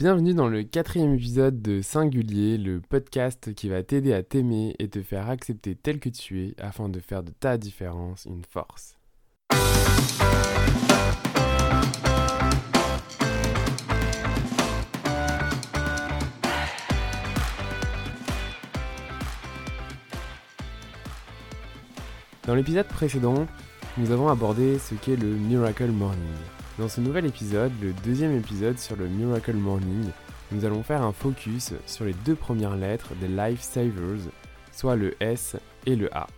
Bienvenue dans le quatrième épisode de Singulier, le podcast qui va t'aider à t'aimer et te faire accepter tel que tu es afin de faire de ta différence une force. Dans l'épisode précédent, nous avons abordé ce qu'est le Miracle Morning. Dans ce nouvel épisode, le deuxième épisode sur le Miracle Morning, nous allons faire un focus sur les deux premières lettres des Life Savers, soit le S et le A.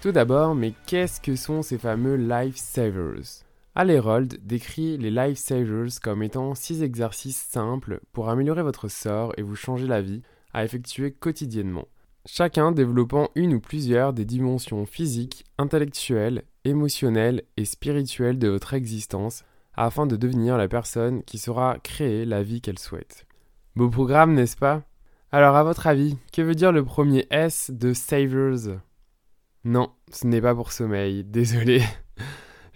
Tout d'abord, mais qu'est-ce que sont ces fameux Life Savers Al Herold décrit les Life Savers comme étant six exercices simples pour améliorer votre sort et vous changer la vie à effectuer quotidiennement. Chacun développant une ou plusieurs des dimensions physiques, intellectuelles, émotionnelles et spirituelles de votre existence afin de devenir la personne qui saura créer la vie qu'elle souhaite. Beau programme, n'est-ce pas? Alors, à votre avis, que veut dire le premier S de Savers? Non, ce n'est pas pour sommeil, désolé.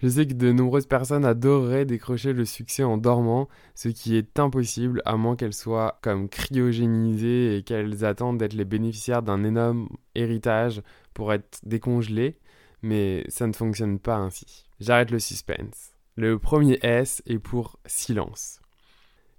Je sais que de nombreuses personnes adoreraient décrocher le succès en dormant, ce qui est impossible à moins qu'elles soient comme cryogénisées et qu'elles attendent d'être les bénéficiaires d'un énorme héritage pour être décongelées, mais ça ne fonctionne pas ainsi. J'arrête le suspense. Le premier S est pour silence.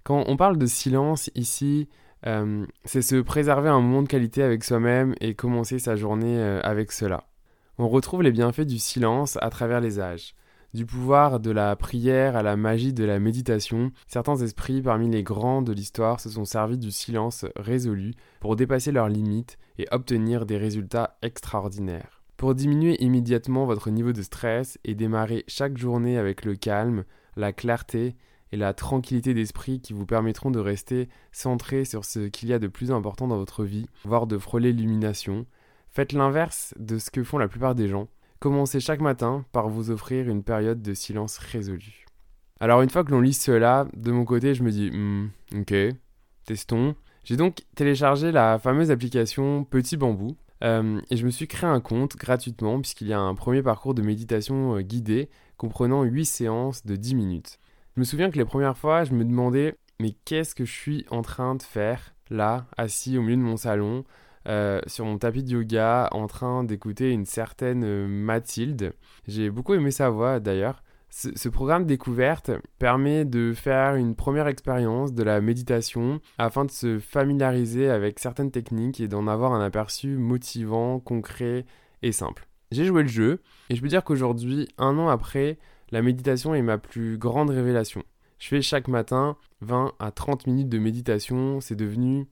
Quand on parle de silence ici, euh, c'est se préserver un moment de qualité avec soi-même et commencer sa journée euh, avec cela. On retrouve les bienfaits du silence à travers les âges. Du pouvoir de la prière à la magie de la méditation, certains esprits parmi les grands de l'histoire se sont servis du silence résolu pour dépasser leurs limites et obtenir des résultats extraordinaires. Pour diminuer immédiatement votre niveau de stress et démarrer chaque journée avec le calme, la clarté et la tranquillité d'esprit qui vous permettront de rester centré sur ce qu'il y a de plus important dans votre vie, voire de frôler l'illumination, faites l'inverse de ce que font la plupart des gens. Commencez chaque matin par vous offrir une période de silence résolu. Alors une fois que l'on lit cela, de mon côté je me dis, hmm, ok, testons. J'ai donc téléchargé la fameuse application Petit Bambou, euh, et je me suis créé un compte gratuitement puisqu'il y a un premier parcours de méditation euh, guidé comprenant 8 séances de 10 minutes. Je me souviens que les premières fois, je me demandais mais qu'est-ce que je suis en train de faire là, assis au milieu de mon salon, euh, sur mon tapis de yoga, en train d'écouter une certaine Mathilde. J'ai beaucoup aimé sa voix d'ailleurs. Ce, programme découverte permet de faire une première expérience de la méditation afin de se familiariser avec certaines techniques et d'en avoir un aperçu motivant, concret et simple. J'ai joué le jeu et je peux dire qu'aujourd'hui, un an après, la méditation est ma plus grande révélation. Je fais chaque matin 20 à 30 minutes de méditation, c'est devenu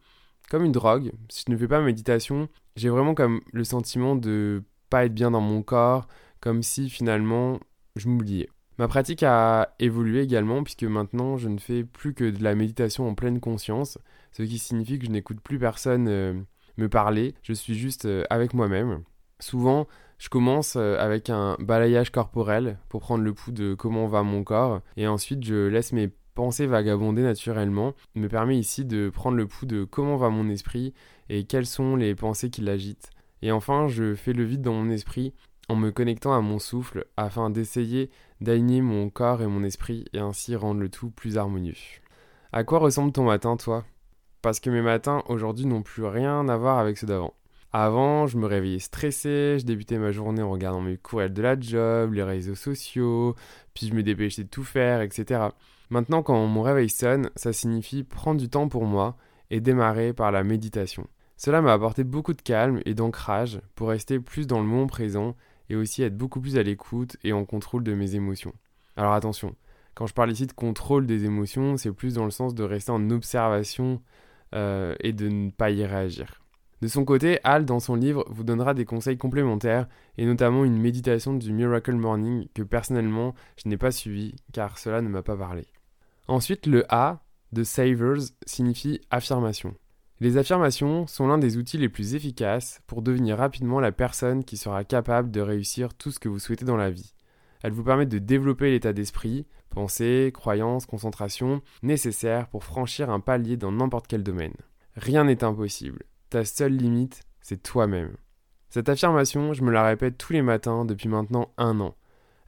comme une drogue. Si je ne fais pas méditation, j'ai vraiment comme le sentiment de pas être bien dans mon corps, comme si finalement je m'oubliais. Ma pratique a évolué également puisque maintenant je ne fais plus que de la méditation en pleine conscience, ce qui signifie que je n'écoute plus personne euh, me parler, je suis juste euh, avec moi-même. Souvent, je commence euh, avec un balayage corporel pour prendre le pouls de comment va mon corps et ensuite je laisse mes pensées vagabonder naturellement, me permet ici de prendre le pouls de comment va mon esprit et quelles sont les pensées qui l'agitent. Et enfin, je fais le vide dans mon esprit en me connectant à mon souffle afin d'essayer d'aligner mon corps et mon esprit et ainsi rendre le tout plus harmonieux. À quoi ressemble ton matin, toi? Parce que mes matins aujourd'hui n'ont plus rien à voir avec ceux d'avant. Avant, je me réveillais stressé, je débutais ma journée en regardant mes courriels de la job, les réseaux sociaux, puis je me dépêchais de tout faire, etc. Maintenant, quand mon réveil sonne, ça signifie prendre du temps pour moi et démarrer par la méditation. Cela m'a apporté beaucoup de calme et d'ancrage pour rester plus dans le moment présent et aussi être beaucoup plus à l'écoute et en contrôle de mes émotions. Alors attention, quand je parle ici de contrôle des émotions, c'est plus dans le sens de rester en observation euh, et de ne pas y réagir. De son côté, Al, dans son livre, vous donnera des conseils complémentaires, et notamment une méditation du Miracle Morning que personnellement je n'ai pas suivi car cela ne m'a pas parlé. Ensuite, le A de Savers signifie affirmation. Les affirmations sont l'un des outils les plus efficaces pour devenir rapidement la personne qui sera capable de réussir tout ce que vous souhaitez dans la vie. Elles vous permettent de développer l'état d'esprit, pensée, croyance, concentration nécessaires pour franchir un palier dans n'importe quel domaine. Rien n'est impossible. Ta seule limite, c'est toi-même. Cette affirmation, je me la répète tous les matins depuis maintenant un an.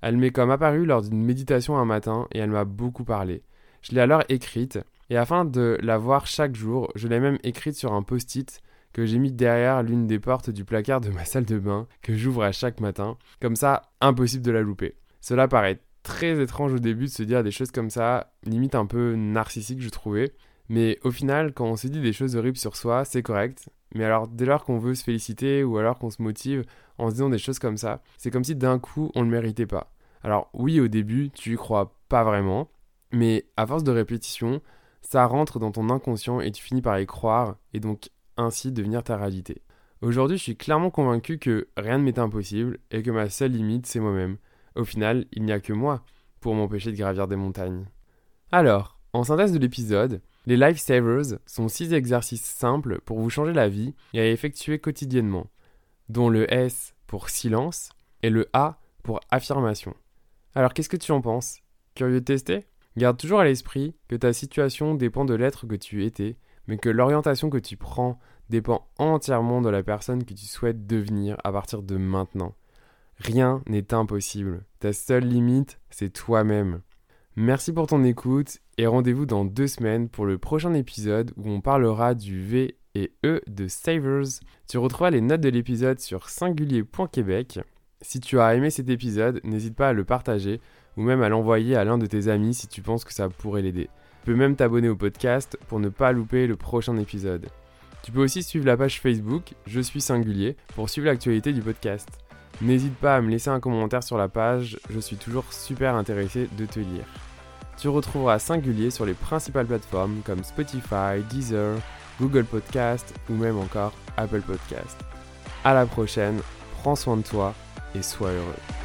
Elle m'est comme apparue lors d'une méditation un matin et elle m'a beaucoup parlé. Je l'ai alors écrite Et afin de la voir chaque jour, je l'ai même écrite sur un post-it que j'ai mis derrière l'une des portes du placard de ma salle de bain, que j'ouvre à chaque matin. Comme ça, impossible de la louper. Cela paraît très étrange au début de se dire des choses comme ça, limite un peu narcissique, je trouvais. Mais au final, quand on se dit des choses horribles sur soi, c'est correct. Mais alors, dès lors qu'on veut se féliciter ou alors qu'on se motive en se disant des choses comme ça, c'est comme si d'un coup on ne le méritait pas. Alors, oui, au début, tu y crois pas vraiment, mais à force de répétition, ça rentre dans ton inconscient et tu finis par y croire et donc ainsi devenir ta réalité. Aujourd'hui, je suis clairement convaincu que rien ne m'est impossible et que ma seule limite, c'est moi-même. Au final, il n'y a que moi pour m'empêcher de gravir des montagnes. Alors, en synthèse de l'épisode, les Lifesavers sont six exercices simples pour vous changer la vie et à effectuer quotidiennement, dont le S pour silence et le A pour affirmation. Alors qu'est-ce que tu en penses? Curieux de tester? Garde toujours à l'esprit que ta situation dépend de l'être que tu étais, mais que l'orientation que tu prends dépend entièrement de la personne que tu souhaites devenir à partir de maintenant. Rien n'est impossible. Ta seule limite, c'est toi-même. Merci pour ton écoute et rendez-vous dans deux semaines pour le prochain épisode où on parlera du V et E de Savers. Tu retrouveras les notes de l'épisode sur singulier.québec. Si tu as aimé cet épisode, n'hésite pas à le partager ou même à l'envoyer à l'un de tes amis si tu penses que ça pourrait l'aider. Tu peux même t'abonner au podcast pour ne pas louper le prochain épisode. Tu peux aussi suivre la page Facebook Je suis singulier pour suivre l'actualité du podcast. N'hésite pas à me laisser un commentaire sur la page, je suis toujours super intéressé de te lire. Tu retrouveras Singulier sur les principales plateformes comme Spotify, Deezer, Google Podcast ou même encore Apple Podcast. À la prochaine, prends soin de toi et sois heureux.